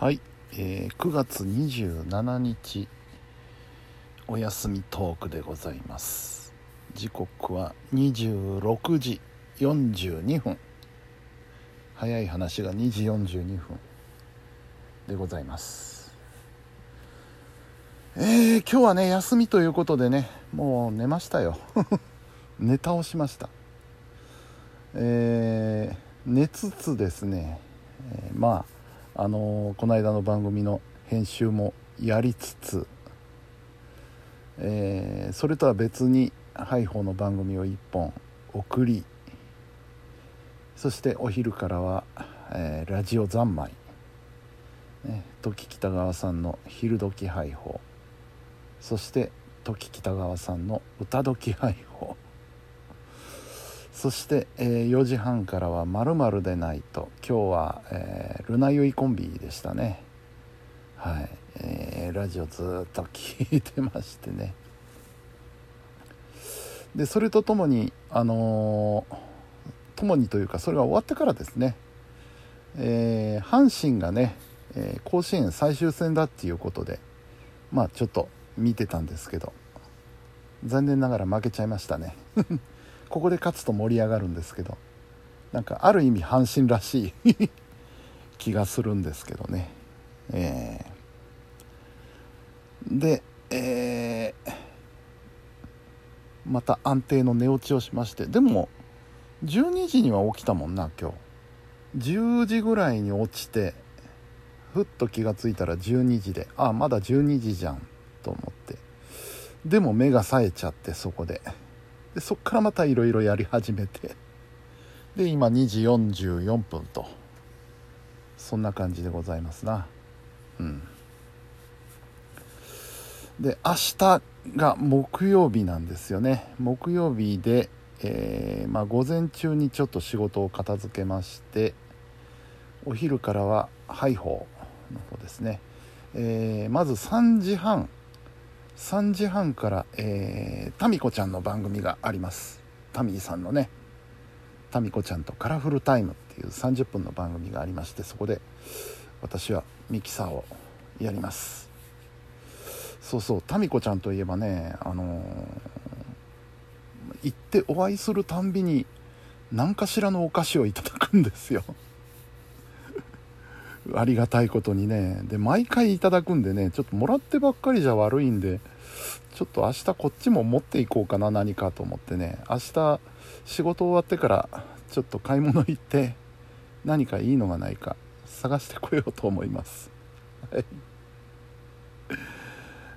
はい、えー9月27日お休みトークでございます。時刻は26時42分。早い話が2時42分でございます。えー、今日はね休みということでねもう寝ましたよ。寝倒しました。えー寝つつですね、えーまああのこの間の番組の編集もやりつつ、えーそれとは別にハイホーの番組を1本送りそしてお昼からは、えーラジオ三昧、ね、時北川さんの「昼時ハイホー」そして時北川さんの「歌時ハイホー」そして、えー4時半からは「まるでないと」今日は、えールナユイコンビでしたね。はい、えーラジオずっと聞いてましてね。でそれとともにあのーともにというかそれが終わってからですね、えー阪神がね、え甲子園最終戦だっていうことでまあちょっと見てたんですけど。残念ながら負けちゃいましたね。ここで勝つと盛り上がるんですけどなんかある意味阪神らしい気がするんですけどね。えーで、えーまた安定の寝落ちをしましてでも12時には起きたもんな今日。10時ぐらいに落ちてふっと気がついたら12時であまだ12時じゃんと思って。でも目が冴えちゃってそこで。でそっからまたいろいろやり始めて。で今2時44分と。そんな感じでございますな。うん。で明日が木曜日なんですよね。木曜日で、えーまあ、午前中にちょっと仕事を片付けましてお昼からはハイホーの方ですね、えーまず3時半3時半から、えー、タミコちゃんの番組があります。タミーさんのね。タミコちゃんとカラフルタイムっていう30分の番組がありましてそこで私はミキサーをやります。そうそうタミコちゃんといえばねあのー行ってお会いするたんびに何かしらのお菓子をいただくんですよ。ありがたいことにね。で毎回いただくんでねちょっともらってばっかりじゃ悪いんでちょっと明日こっちも持っていこうかな何かと思ってね。明日仕事終わってからちょっと買い物行って何かいいのがないか探してこようと思います。はい。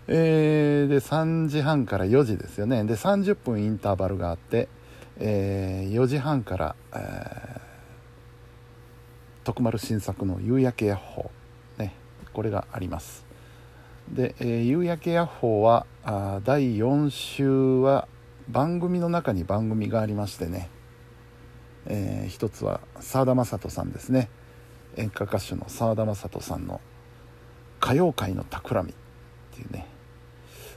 えーで3時半から4時ですよね。で30分インターバルがあって、えー4時半から、えー徳丸新作の「夕焼けヤッホー」ねこれがあります。で、えー夕焼けヤッホーはあ第4週は番組の中に番組がありましてね、えー一つは澤田雅人さんですね。演歌歌手の澤田雅人さんの「歌謡界の企み」っていうね。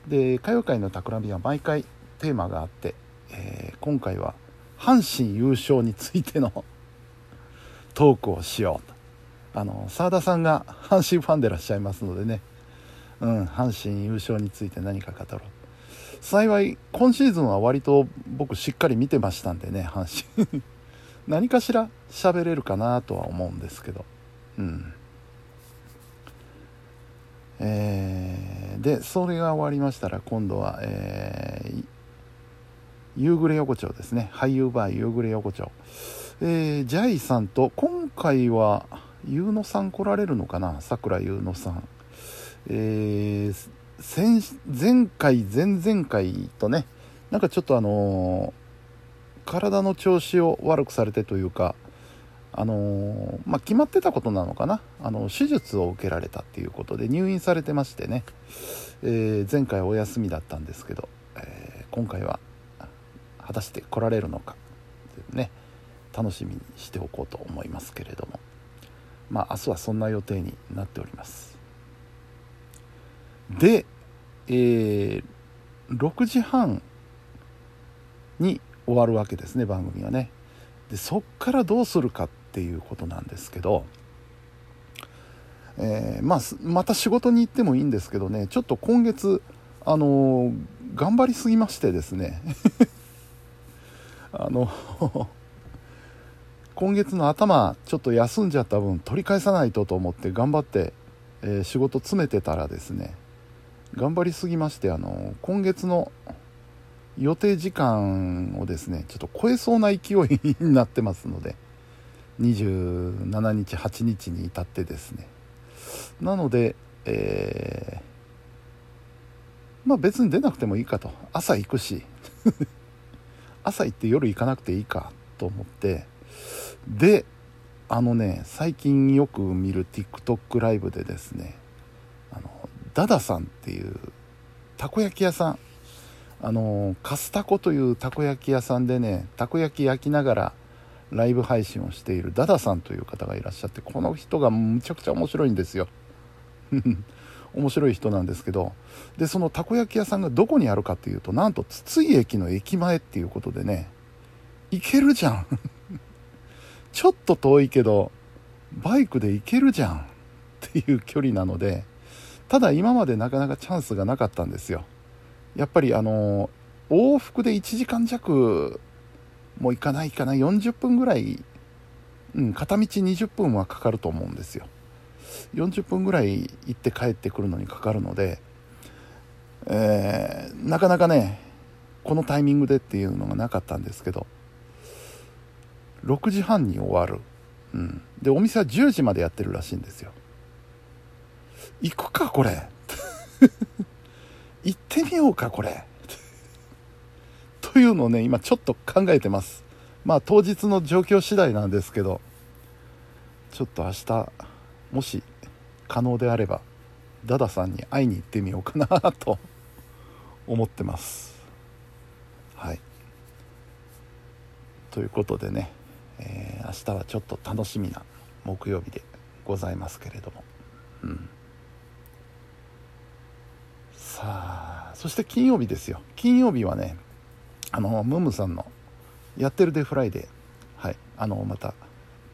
で歌謡界の企みは毎回テーマがあって、えー今回は阪神優勝についてのトークをしようと。あの澤田さんが阪神ファンでいらっしゃいますのでね。うん阪神優勝について何か語ろう。幸い今シーズンは割と僕しっかり見てましたんでね阪神。何かしら喋れるかなとは思うんですけど。うん。えーでそれが終わりましたら今度は、えー夕暮れ横丁ですね。俳優バー夕暮れ横丁。えージャイさんと今回は優乃さん来られるのかな？さくら優乃さん。えー先前回前々回とねなんかちょっとあのー体の調子を悪くされてというかあのーまあ決まってたことなのかな？あの手術を受けられたっていうことで入院されてましてね、えー前回お休みだったんですけど、えー今回は果たして来られるのか？ね。楽しみにしておこうと思いますけれども。まあ明日はそんな予定になっております。で、えー6時半に終わるわけですね番組がね。でそっからどうするかっていうことなんですけどえー、まあ、また仕事に行ってもいいんですけどねちょっと今月あの頑張りすぎましてですね。あの今月の頭ちょっと休んじゃった分取り返さないとと思って頑張って、えー、仕事詰めてたらですね頑張りすぎましてあの今月の予定時間をですねちょっと超えそうな勢いになってますので27日8日に至ってですね。なので、えー、まあ別に出なくてもいいかと。朝行くし。朝行って夜行かなくていいかと思ってであのね最近よく見る TikTok ライブでですねあのダダさんっていうたこ焼き屋さん。あのカスタコというたこ焼き屋さんでねたこ焼き焼きながらライブ配信をしているダダさんという方がいらっしゃってこの人がむちゃくちゃ面白いんですよ。面白い人なんですけどでそのたこ焼き屋さんがどこにあるかっていうとなんと筒井駅の駅前っていうことでね行けるじゃん。ちょっと遠いけどバイクで行けるじゃん。っていう距離なのでただ今までなかなかチャンスがなかったんですよ。やっぱりあの往復で1時間弱もう行かないかな。40分ぐらい、うん、片道20分はかかると思うんですよ。40分ぐらい行って帰ってくるのにかかるので、えー、なかなかねこのタイミングでっていうのがなかったんですけど6時半に終わる、うん、でお店は10時までやってるらしいんですよ。行くかこれ。行ってみようかこれ。というのをね今ちょっと考えてます。まあ当日の状況次第なんですけど。ちょっと明日もし可能であればダダさんに会いに行ってみようかなと。思ってます。はい。ということでね、えー、明日はちょっと楽しみな木曜日でございますけれども。うん。さあそして金曜日ですよ。金曜日はねあのムームさんの「やってるデフライデー」はい。あのまた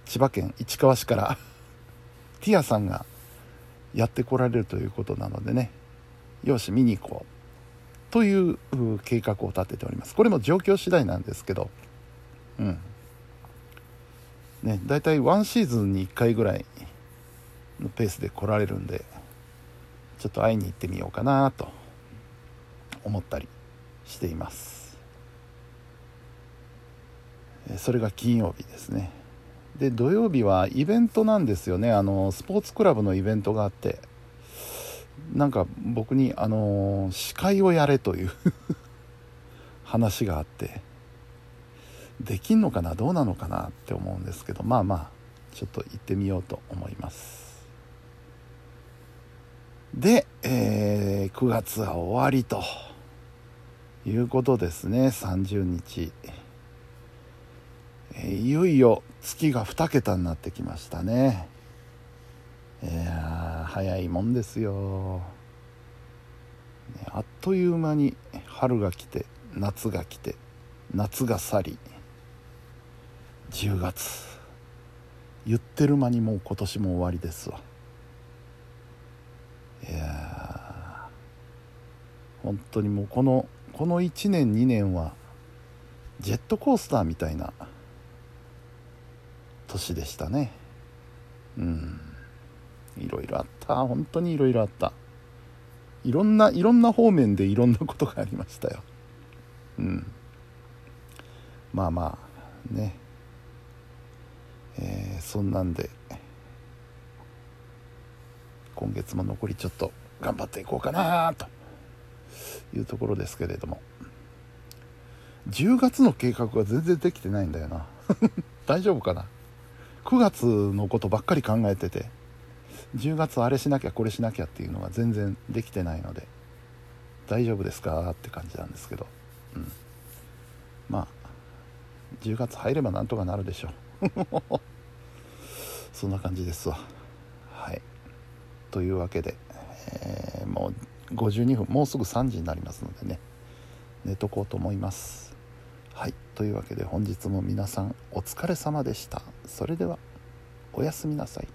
千葉県市川市から ティアさんがやってこられるということなのでね。よし見に行こう。という計画を立てております。これも状況次第なんですけど。うん。ね大体ワンシーズンに1回ぐらいのペースで来られるんでちょっと会いに行ってみようかなと思ったりしています。それが金曜日ですね。で土曜日はイベントなんですよね。あのスポーツクラブのイベントがあってなんか僕にあの司会をやれという 話があってできんのかな？どうなのかなって思うんですけどまあまあちょっと行ってみようと思います。で、えー、9月は終わりということですね。30日。えいよいよ月が2桁になってきましたね。いや早いもんですよ、ね、あっという間に春が来て夏が来て夏が去り。10月言ってる間にもう今年も終わりですわ。いや本当にもうこのこの1年2年はジェットコースターみたいな年でしたね。うん。いろいろあった。本当にいろいろあった。いろんないろんな方面でいろんなことがありましたよ。うん。まあまあね。えー、そんなんで今月も残りちょっと頑張っていこうかなというところですけれども。10月の計画が全然できてないんだよな。大丈夫かな。9月のことばっかり考えてて10月あれしなきゃこれしなきゃっていうのが全然できてないので大丈夫ですかって感じなんですけど、うん、まあ10月入ればなんとかなるでしょう。そんな感じですわ。はい。というわけで、えー、もう52分もうすぐ3時になりますのでね寝とこうと思います。はい。というわけで本日も皆さんお疲れ様でした。それではおやすみなさい。